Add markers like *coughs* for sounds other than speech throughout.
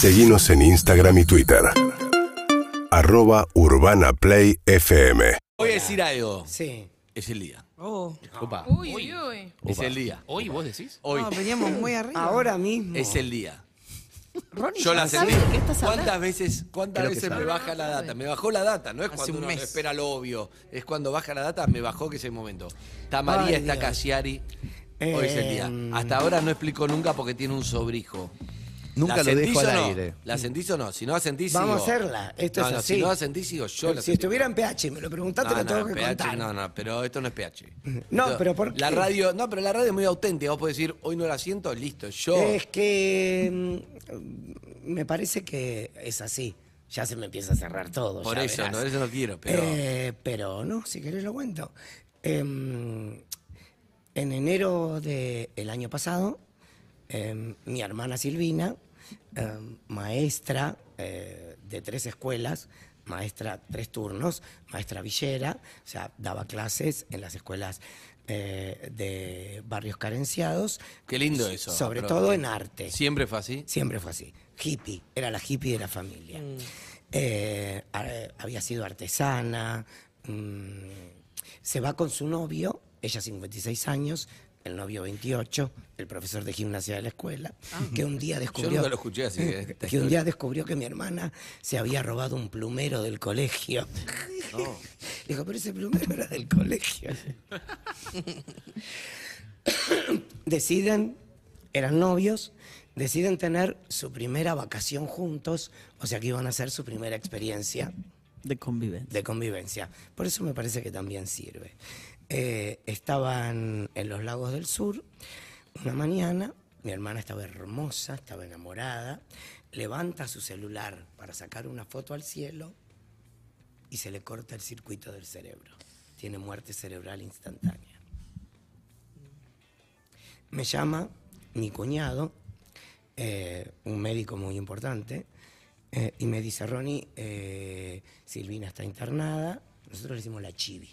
Seguimos en Instagram y Twitter. Arroba Urbana Play FM. Voy a decir algo. Sí. Es el día. Oh. Opa. Uy, uy, uy. Es el día. ¿Hoy vos decís? Hoy No, veníamos muy arriba. Ahora mismo. es el día. Ronnie, Yo la ¿ya sentí. ¿Cuántas hablando? veces, cuántas Creo veces me baja la data? Me bajó la data, no es Hace cuando un uno mes. espera lo obvio. Es cuando baja la data, me bajó que es el momento. Está María, Ay, está Dios. Cassiari. Hoy es el día. Em. Hasta ahora no explico nunca porque tiene un sobrijo. Nunca ¿La lo dejo al o no? aire. ¿La sentís o no? Si no la sentís, Vamos a hacerla. Esto no, es no, así. Si no la sentís, sigo yo. la si sentí. estuviera en PH me lo preguntaste, No, lo tengo no, que PH, contar. no, no, pero esto no es PH. *laughs* No, Esto- pero ¿por La qué? radio, no, pero la radio es muy auténtica. Vos podés decir, hoy no la siento, listo. Yo. Es que mm, me parece que es así. Ya se me empieza a cerrar todo. por ya eso, verás. no, eso no quiero, pero. Eh, pero no, si querés lo cuento. Em, en enero del año pasado, em, mi hermana Silvina, em, maestra eh, de tres escuelas, maestra tres turnos, maestra villera, o sea, daba clases en las escuelas eh, de barrios carenciados. Qué lindo eso. Sobre pero- todo en arte. Siempre fue así. Siempre fue así. Hippie, era la hippie de la familia. Eh, a- había sido artesana. mm, se va con su novio, ella 56 años, el novio 28, el profesor de gimnasia de la escuela, que un día Yo descubrió. nunca lo escuché así. *laughs* que un día descubrió que mi hermana se había robado un plumero del colegio. *laughs* Dijo, pero ese plumero era del colegio. *laughs* deciden, eran novios, deciden tener su primera vacación juntos, o sea que iban a hacer su primera experiencia De convivencia. de convivencia. Por eso me parece que también sirve. Eh, estaban en los lagos del sur una mañana, mi hermana estaba hermosa, estaba enamorada, levanta su celular para sacar una foto al cielo y se le corta el circuito del cerebro. Tiene muerte cerebral instantánea. Me llama mi cuñado, eh, un médico muy importante, eh, y me dice, Ronnie, Silvina está internada. Nosotros le decimos la chivi.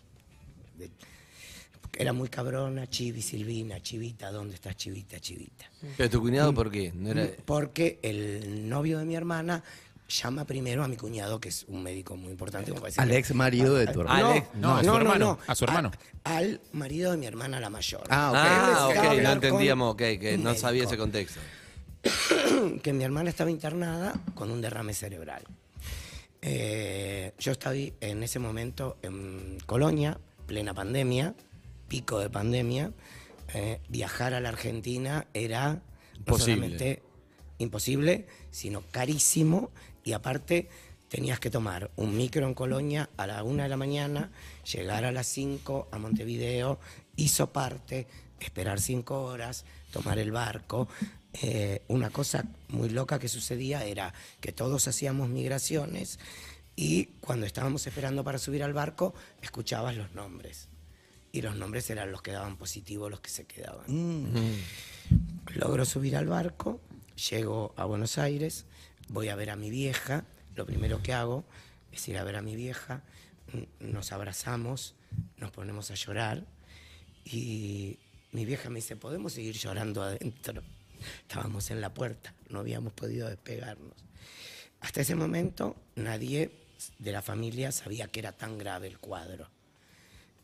Era muy cabrona, chivi, Silvina, chivita, ¿dónde estás, chivita, chivita? Pero tu cuñado, ¿por qué? No era... Porque el novio de mi hermana llama primero a mi cuñado, que es un médico muy importante. como Al ex marido de tu No, hermano. Alex- no, a su hermano, a su hermano. a- al marido de mi hermana, la mayor. Ah, ok. Ah, Él necesitaba ok, no entendíamos, ok, que no sabía ese contexto. *coughs* que mi hermana estaba internada con un derrame cerebral. Eh, yo estaba en ese momento en Colonia, plena pandemia, pico de pandemia. Eh, viajar a la Argentina era no Imposible. solamente imposible, sino carísimo y aparte tenías que tomar un micro en Colonia a la una de la mañana, llegar a las 5 a Montevideo, hizo parte, esperar cinco horas, tomar el barco. Eh, una cosa muy loca que sucedía era que todos hacíamos migraciones y cuando estábamos esperando para subir al barco, escuchabas los nombres. Y los nombres eran los que daban positivo, los que se quedaban. Logro subir al barco, llego a Buenos Aires, voy a ver a mi vieja. Lo primero que hago es ir a ver a mi vieja, nos abrazamos, nos ponemos a llorar y mi vieja me dice, ¿podemos seguir llorando adentro? *laughs* Estábamos en la puerta, no habíamos podido despegarnos. Hasta ese momento nadie de la familia sabía que era tan grave el cuadro.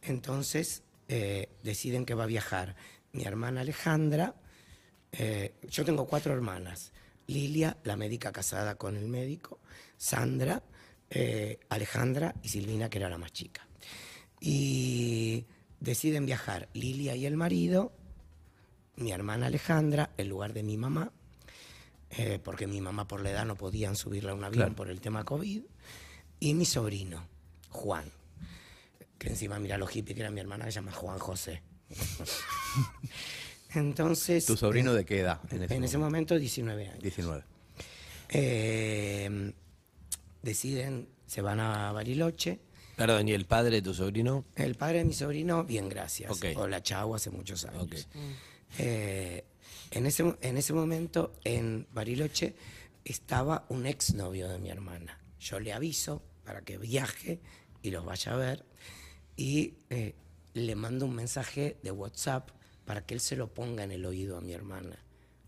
Entonces eh, deciden que va a viajar mi hermana Alejandra. eh, yo tengo cuatro hermanas. Lilia, la médica casada con el médico. Sandra, eh, Alejandra y Silvina, que era la más chica. Y deciden viajar Lilia y el marido, mi hermana Alejandra, en lugar de mi mamá, eh, porque mi mamá por la edad no podían subirla a un avión Claro. por el tema COVID, y mi sobrino, Juan, que encima mira lo hippie que era mi hermana, que se llama Juan José. *laughs* Entonces... ¿Tu sobrino eh, de qué edad? En ese, en ese momento? momento 19 años. 19. Eh, deciden, se van a Bariloche. Perdón, ¿y el padre de tu sobrino? El padre de mi sobrino, bien, gracias. Ok. O la chau hace muchos años. Ok. Eh, en, ese, en ese momento, en Bariloche, estaba un exnovio de mi hermana. Yo le aviso para que viaje y los vaya a ver. Y eh, le mando un mensaje de WhatsApp para que él se lo ponga en el oído a mi hermana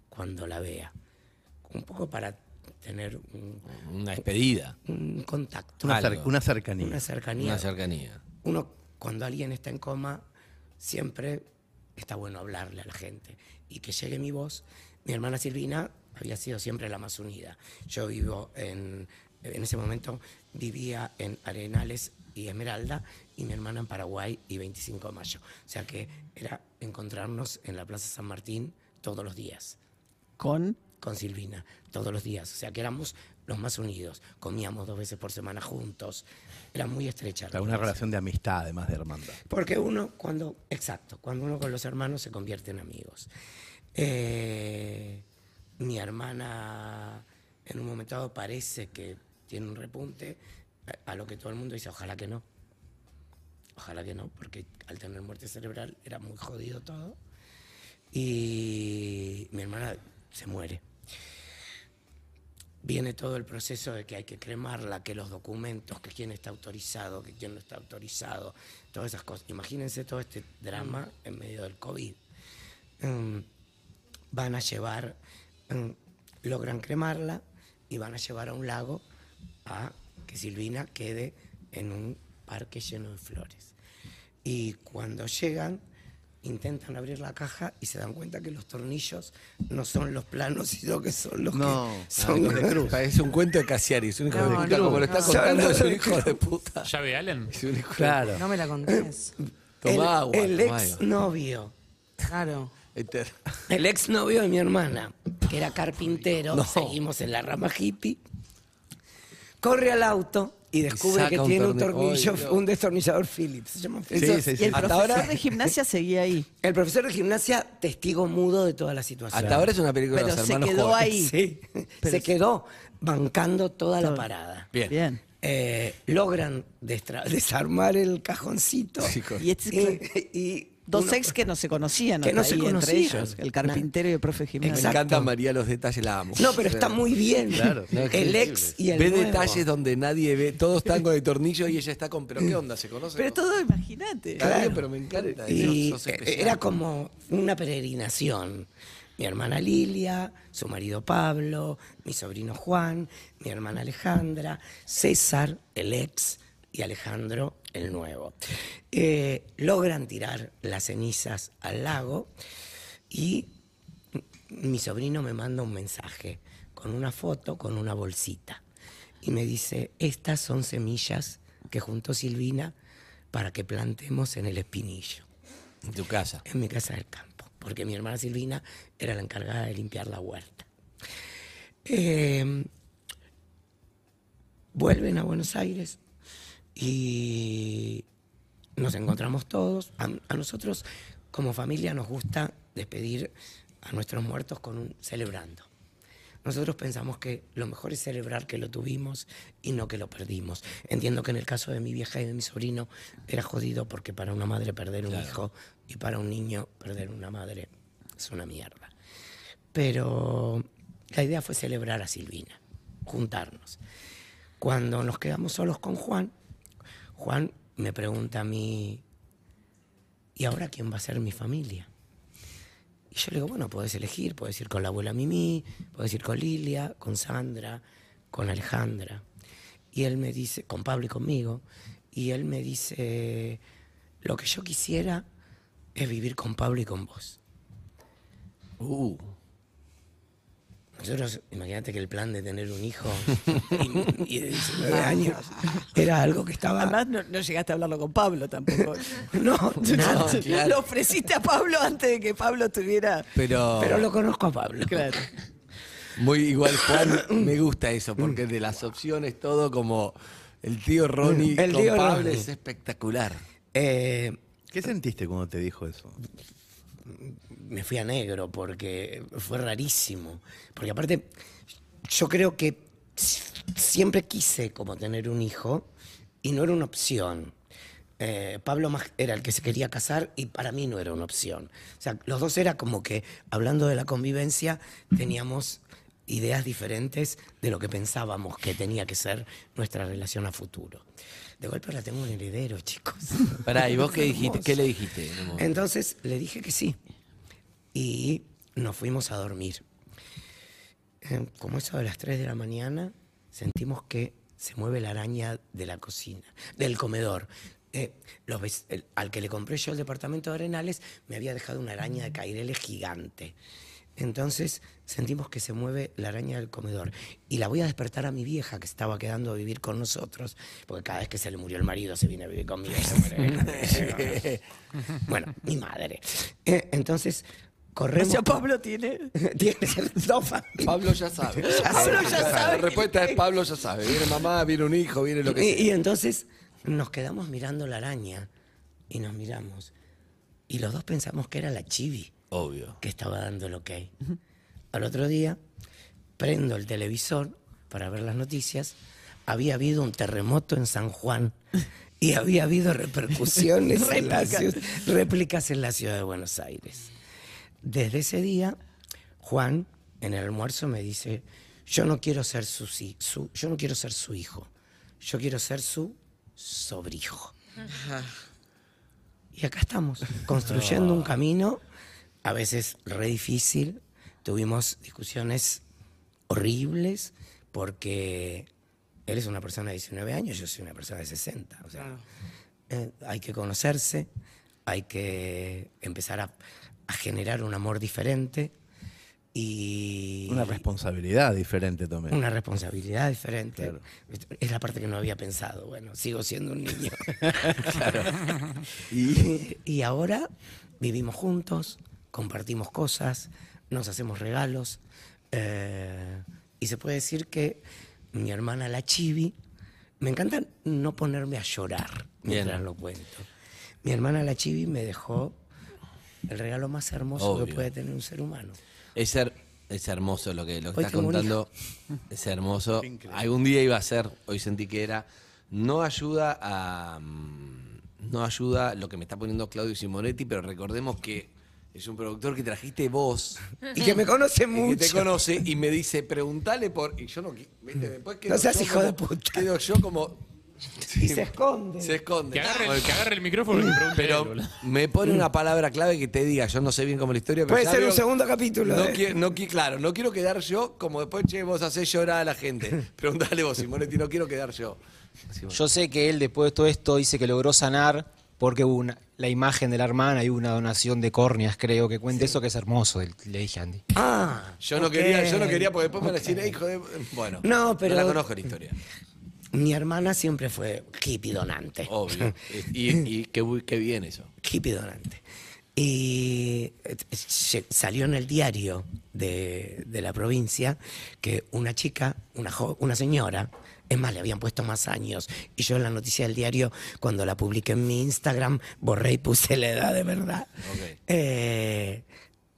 cuando la vea. Un poco para tener un, Una despedida, un contacto, Una, cer- una cercanía. una cercanía. una cercanía. Uno, cuando alguien está en coma, siempre está bueno hablarle a la gente. Y que llegue mi voz. Mi hermana Silvina había sido siempre la más unida. Yo vivo en, en ese momento, vivía en Arenales y Esmeralda, y mi hermana en Paraguay y 25 de mayo. O sea que era encontrarnos en la Plaza San Martín todos los días Con. con Silvina todos los días. O sea que éramos los más unidos. Comíamos dos veces por semana juntos. Era muy estrecha. la Una relación. relación de amistad, además de hermandad. Porque uno, cuando, exacto, cuando uno con los hermanos se convierte en amigos. Eh, mi hermana en un momento dado parece que tiene un repunte, a, a lo que todo el mundo dice, ojalá que no. Ojalá que no, porque al tener muerte cerebral era muy jodido todo. Y mi hermana se muere. Viene todo el proceso de que hay que cremarla, que los documentos, que quién está autorizado, que quién no está autorizado, todas esas cosas. Imagínense todo este drama en medio del COVID. Mm, van a llevar, mm, logran cremarla y van a llevar a un lago a que Silvina quede en un parque lleno de flores. Y cuando llegan, intentan abrir la caja y se dan cuenta que los tornillos no son los planos, sino que son los No, que son de cruz. Parece un cuento de Casiari, es un hijo No, de puta, no, como lo está no. contando, es un hijo de puta. ¿Llave Allen? Es un hijo de- Claro. No me la contés. Toma el, agua, el toma ex novio, Claro. Eter- el ex novio de mi hermana, que era carpintero, No. seguimos en la rama hippie, corre al auto y descubre que un tiene un torni- tornillo, un destornillador Phillips. Se llama Sí, Phillips. sí, sí. Y el Hasta profesor ahora- de gimnasia seguía ahí. *laughs* El profesor de gimnasia, testigo mudo de toda la situación. Hasta ahora es una película de Pero los se hermanos quedó Coen. ahí. Sí, Pero se sí. quedó bancando toda la parada. Bien. Bien. Eh, logran *laughs* desarmar el cajoncito. Sí, Y este- y, y Dos uno- ex que no se conocían Que no se ahí entre conocían. ellos, el carpintero y el profe de Me encanta María los detalles, la amo. No, pero está muy bien. Claro. No, el ex y el Ve nuevo. detalles donde nadie ve, todos están con el tornillo y ella está con, pero ¿qué onda? ¿Se conoce? Pero todo, imagínate. Está bien, pero me encanta. Y sos eh, era como una peregrinación. Mi hermana Lilia, su marido Pablo, mi sobrino Juan, mi hermana Alejandra, César, el ex, y Alejandro, el nuevo. Eh, logran tirar las cenizas al lago y mi sobrino me manda un mensaje con una foto, con una bolsita. Y me dice, estas son semillas que juntó Silvina para que plantemos en el espinillo, En tu casa. en mi casa del campo, porque mi hermana Silvina era la encargada de limpiar la huerta. Eh, vuelven a Buenos Aires y nos encontramos todos. A, a nosotros, como familia, nos gusta despedir a nuestros muertos con un celebrando. Nosotros pensamos que lo mejor es celebrar que lo tuvimos y no que lo perdimos. Entiendo que en el caso de mi vieja y de mi sobrino era jodido porque para una madre perder un hijo y para un niño perder una madre es una mierda. Pero la idea fue celebrar a Silvina, juntarnos. Cuando nos quedamos solos con Juan, Juan me pregunta a mí, ¿y ahora quién va a ser mi familia? Y yo le digo, bueno, puedes elegir, puedes ir con la abuela Mimi, puedes ir con Lilia, con Sandra, con Alejandra. Y él me dice, con Pablo y conmigo, y él me dice, lo que yo quisiera es vivir con Pablo y con vos. Uh, Nosotros, imagínate que el plan de tener un hijo *laughs* y, y de 19 años era algo que estaba... Además, no, no llegaste a hablarlo con Pablo tampoco. *laughs* *laughs* no, claro. Lo ofreciste a Pablo antes de que Pablo tuviera. pero, Pero lo conozco a Pablo. Claro. muy igual, Juan, *clears throat* me gusta eso, porque de las opciones todo como el tío Ronnie El con tío Pablo Ronnie. es espectacular. Eh, ¿Qué sentiste cuando te dijo eso? Me fui a negro porque fue rarísimo. Porque aparte, yo creo que si- siempre quise como tener un hijo y no era una opción. Eh, Pablo era el que se quería casar y para mí no era una opción. O sea, los dos era como que, hablando de la convivencia, teníamos ideas diferentes de lo que pensábamos que tenía que ser nuestra relación a futuro. De golpe ahora tengo un heredero, chicos. *laughs* Pará, ¿y vos qué dijiste? ¿Qué le dijiste? Entonces le dije que sí. Y nos fuimos a dormir. eh, como eso de las 3 de la mañana, sentimos que se mueve la araña de la cocina, del comedor. Eh, los el- al que le compré yo el departamento de Arenales me había dejado una araña de caireles gigante. Entonces sentimos que se mueve la araña del comedor. Y la voy a despertar a mi vieja que estaba quedando a vivir con nosotros, porque cada vez que se le murió el marido se viene a vivir conmigo. se muere. *laughs* bueno, mi madre. Eh, entonces O corremos. sea, por- Pablo tiene. *laughs* Tiene dos familias. Pablo ya sabe. *laughs* Pablo ya sabe. La respuesta es Pablo ya sabe. Viene mamá, viene un hijo, viene lo que Y, y sea. entonces nos quedamos mirando la araña y nos miramos. Y los dos pensamos que era la chivi Obvio. que estaba dando el ok. Al otro día, prendo el televisor para ver las noticias. Había habido un terremoto en San Juan y había habido repercusiones *laughs* en la ciudad, réplicas en la ciudad de Buenos Aires. Desde ese día, Juan, en el almuerzo, me dice: Yo no quiero ser su, yo no quiero ser su hijo, yo quiero ser su sobrijo. Y acá estamos, construyendo un camino, a veces re difícil. Tuvimos discusiones horribles porque él es una persona de 19 años, yo soy una persona de 60. O sea, eh, hay que conocerse, hay que empezar a, a generar un amor diferente y Una responsabilidad diferente también. una responsabilidad diferente. Claro. Es la parte que no había pensado. Bueno, sigo siendo un niño. *laughs* *laughs* y, y ahora vivimos juntos, compartimos cosas, nos hacemos regalos. eh, y se puede decir que mi hermana la Chivi, me encanta no ponerme a llorar mientras Bien. lo cuento. Mi hermana la Chivi me dejó el regalo más hermoso que puede tener un ser humano. Es, her- es hermoso lo que, lo que estás contando. Es hermoso. Algún día iba a ser, hoy sentí que era. No ayuda a. mm, No ayuda lo que me está poniendo Claudio Simonetti, pero recordemos que es un productor que trajiste vos. *laughs* Y que me conoce *laughs* y mucho. que te conoce y me dice, preguntale por. Y yo no. ¿viste? Después quedo No seas yo hijo de puta. Quedo yo como. *laughs* Y se esconde. Se esconde. Que agarre, el, que agarre el micrófono y me pregunte él, Pero me pone una palabra clave que te diga, yo no sé bien cómo la historia, pero Puede ser un veo- segundo capítulo. No, ¿eh? quiero, no qui- claro, no quiero quedar yo como después, che, vos hacés llorar a la gente. Preguntale vos, Simonetti, no quiero quedar yo. Yo sé que él después de todo esto dice que logró sanar porque hubo una- la imagen de la hermana y hubo una donación de córneas, creo, que cuente eso que es hermoso, el- le dije a Andy. Ah, Yo no quería, yo no quería porque después me "Eh, hijo de. Bueno, No, pero- la conozco la historia. Mi hermana siempre fue hippie donante. Obvio. *laughs* y y qué, bien eso. hippie donante. Y eh, salió en el diario de, de la provincia que una chica, una, jo- una señora, es más, le habían puesto más años. Y yo en la noticia del diario, cuando la publiqué en mi Instagram, borré y puse la edad de verdad. Eh,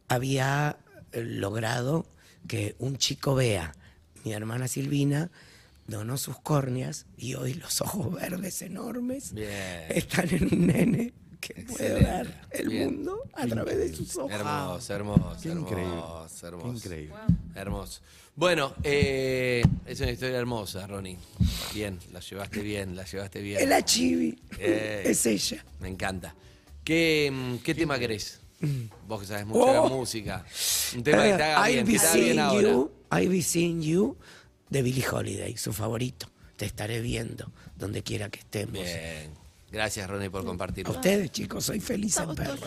había logrado que un chico vea, mi hermana Silvina donó sus córneas y hoy los ojos verdes enormes Bien. están en un nene que puede ver el Bien. mundo a través de sus ojos. Hermoso, hermoso, Qué hermoso, increíble. hermoso. Qué increíble. Hermoso. Bueno, eh, es una historia hermosa, Ronnie. Bien, la llevaste bien, la llevaste bien. Es la chivi, Eh. es ella. Me encanta. ¿Qué, mm, qué tema querés? Vos que sabes mucho de Oh. música. Un tema que te haga Eh, bien, I'll que be te haga bien seeing ahora. you, I'll be seeing you de Billie Holiday, su favorito. Te estaré viendo donde quiera que estemos. Bien. Gracias, Ronnie, por A compartirlo. ustedes, chicos, soy feliz en perros.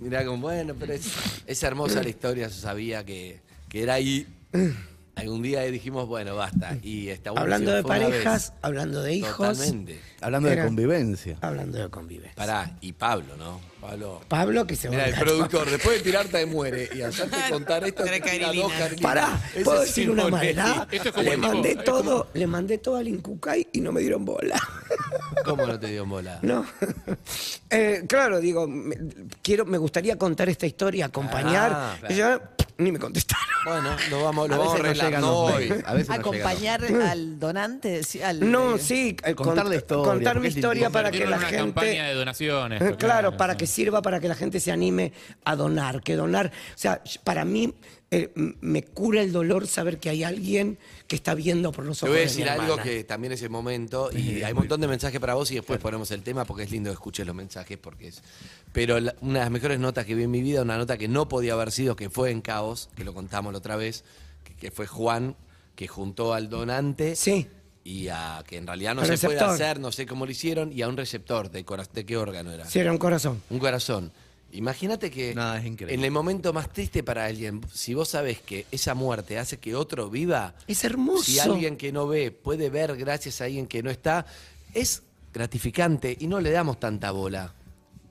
Mirá como, bueno, pero es, es hermosa la historia, yo sabía que, que era ahí. *laughs* Algún día dijimos, bueno, basta. Y está bueno Hablando de parejas, hablando de hijos, Totalmente. Hablando de convivencia. hablando de convivencia. Pará, y Pablo, ¿no? Pablo. Pablo que se Mira, el productor, después de tirarte de muere y hacerte contar esto, te tira dos. Pará, ¿puedo decir una maldad? Esto es como Le mandé tipo- todo, le mandé todo al Incucay y no me dieron bola. ¿Cómo no te dio bola? No. *laughs* Eh, claro, digo, me, quiero, me gustaría contar esta historia, acompañar. Ah, claro. Y yo, ni me contestaron. Bueno, lo vamos, lo A vamos a veces hoy. a veces no Acompañar al donante. sí, al- No, eh, sí, eh, Contar la historia, contar mi historia para que la campaña gente. de donaciones. *laughs* Claro, para que sirva para que la gente se anime a donar, que donar, o sea, para mí eh, me cura el dolor saber que hay alguien que está viendo por los Te ojos voy a de decir mi algo que también es el momento *laughs* y hay un montón de mensajes para vos y después ponemos el tema porque es lindo que escuches los mensajes porque es... Pero la- una de las mejores notas que vi en mi vida, una nota que no podía haber sido, que fue en Caos, que lo contamos la otra vez, que que fue Juan, que juntó al donante Sí. y a que en realidad no se puede hacer, no sé cómo lo hicieron, y a un receptor de, de qué órgano era. Sí, era un corazón. Un corazón. Imagínate que No, es increíble. en el momento más triste para alguien, si vos sabés que esa muerte hace que otro viva, Es hermoso. si alguien que no ve puede ver gracias a alguien que no está, es gratificante y no le damos tanta bola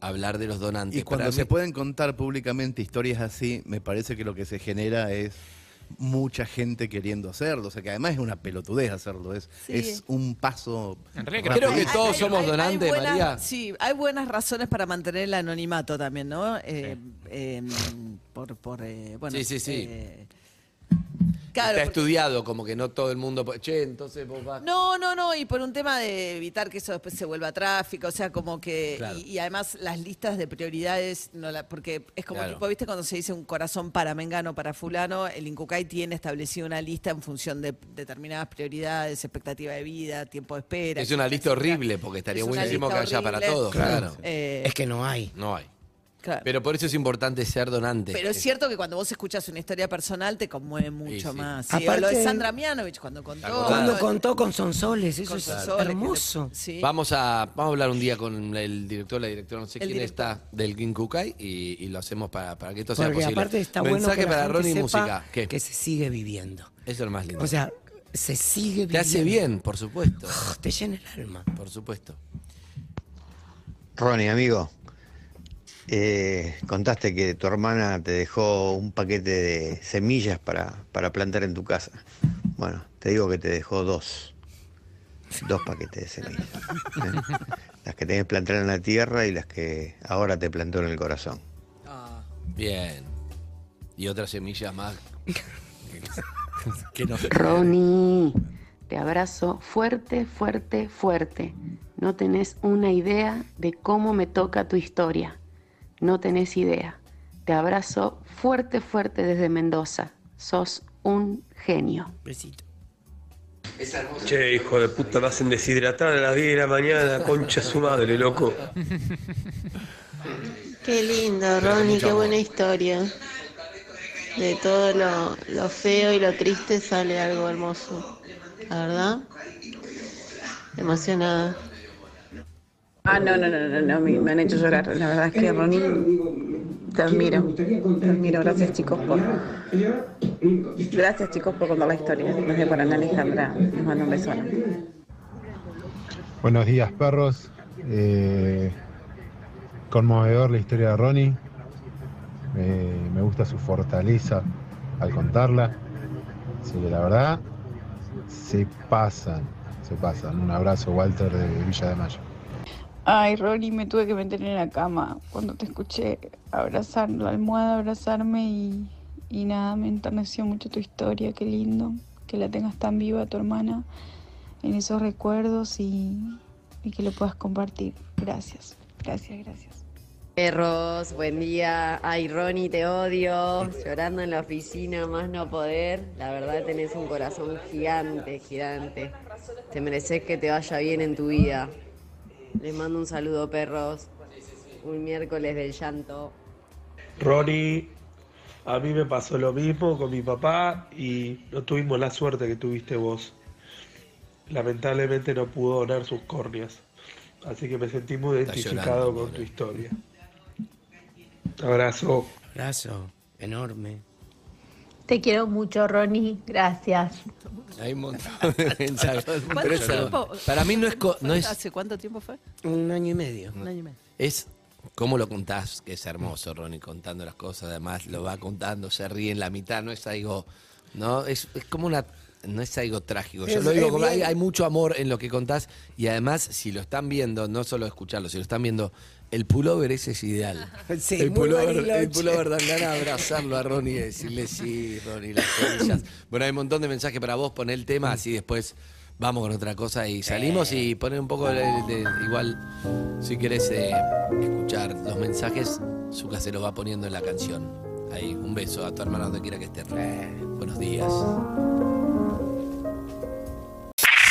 a hablar de los donantes. Y cuando Para se mí- pueden contar públicamente historias así, me parece que lo que se genera es mucha gente queriendo hacerlo. O sea, que además es una pelotudez hacerlo. Es, Sí. es un paso. En realidad rápido. Creo que todos somos donantes, buenas- María. Sí, hay buenas razones para mantener el anonimato también, ¿no? Eh, eh, por, por eh, bueno, Sí, sí, sí. Claro, Está porque- estudiado, como que no todo el mundo. Che, entonces vos vas. No, no, no, y por un tema de evitar que eso después se vuelva tráfico, o sea, como que, Claro. y, y además las listas de prioridades, no la, porque es como Claro. tipo, viste, cuando se dice un corazón para Mengano, para fulano, el Incucay tiene establecido una lista en función de determinadas prioridades, expectativa de vida, tiempo de espera. Es una lista etcétera. horrible, porque estaría Es buenísimo que haya para todos, Claro. claro. Eh, Es que no hay. No hay. Claro. Pero por eso es importante ser donante. Pero es cierto que cuando vos escuchas una historia personal te conmueve mucho sí. más. Sí, Aparte- lo de Sandra Mianovich cuando contó. Cuando contó con Sonsoles, eso con es le- hermoso. sí. Vamos a, vamos a hablar un día con el director, la directora, no sé El quién director. está, del Ginkukai y, y lo hacemos para, para que esto sea posible. aparte está bueno Mensaje que para gente Ronnie música. ¿Qué? que se sigue viviendo. Eso es lo más lindo. O sea, se sigue viviendo. Te hace bien, por supuesto. Te llena el alma. Por supuesto. Ronnie, amigo, eh, contaste que tu hermana te dejó un paquete de semillas para, para plantar en tu casa. Bueno, te digo que te dejó dos. Dos paquetes de semillas. ¿eh? *laughs* Las que tenés que plantar en la tierra y las que ahora te plantó en el corazón. Ah. Bien. Y otra semilla más. que no Ronnie, te abrazo fuerte, fuerte, fuerte. No tenés una idea de cómo me toca tu historia. No tenés idea. Te abrazo fuerte, fuerte desde Mendoza. Sos un genio. Besito. Che, hijo de puta, me hacen deshidratar a las 10 de la mañana, concha su madre, loco. *laughs* Qué lindo, Ronnie, qué buena historia. De todo lo, lo feo y lo triste sale algo hermoso. La verdad, emocionada. Ah, no, no, no, no, no, me, han hecho llorar. La verdad es que Ronnie, te admiro. Te admiro. Gracias, chicos, por. Gracias, chicos, por contar la historia. Desde Paraná, Alejandra. Les mando un beso. Buenos días, perros. Eh, conmovedor la historia de Ronnie. Eh, me gusta su fortaleza al contarla. Que la verdad, se pasan, se pasan. Un abrazo, Walter de Villa de Mayo. Ay, Ronnie, me tuve que meter en la cama cuando te escuché abrazar la almohada, abrazarme y, y nada, me enterneció mucho tu historia, qué lindo que la tengas tan viva tu hermana en esos recuerdos y, y que lo puedas compartir. Gracias, gracias, gracias. Perros, buen día. Ay, Ronnie, te odio. Llorando en la oficina, más no poder. La verdad tenés un corazón gigante, gigante. Te mereces que te vaya bien en tu vida. Les mando un saludo, perros. Un miércoles del llanto. Ronnie, a mí me pasó lo mismo con mi papá y no tuvimos la suerte que tuviste vos. Lamentablemente no pudo donar sus córneas. Así que me sentí muy Está identificado llorando, con tu historia. Abrazo. Abrazo enorme. Te quiero mucho, Ronnie. Gracias. Hay un montón de *laughs* mensajes. ¿Cuánto Pero tiempo? para mí no es, co- no es, ¿Hace cuánto tiempo fue? Un año y medio. Un año y medio. es cómo lo contás, que es hermoso, Ronnie, contando las cosas. Además, lo va contando, se ríe en la mitad, no es algo. No, es, es como una. No es algo trágico. Yo Es- lo digo como hay, mucho amor en lo que contás y además, si lo están viendo, no solo escucharlo, si lo están viendo, el pullover ese es ideal. *laughs* Sí, el, muy pullover, el pullover dan ganas de abrazarlo a Ronnie y decirle sí, Ronnie, las. Bueno, hay un montón de mensajes para vos, poner el tema, así después vamos con otra cosa y salimos y poner un poco de, de- igual, si querés eh, escuchar los mensajes, Zucca se los va poniendo en la canción. Ahí, un beso a tu hermano donde quiera que esté. Buenos días.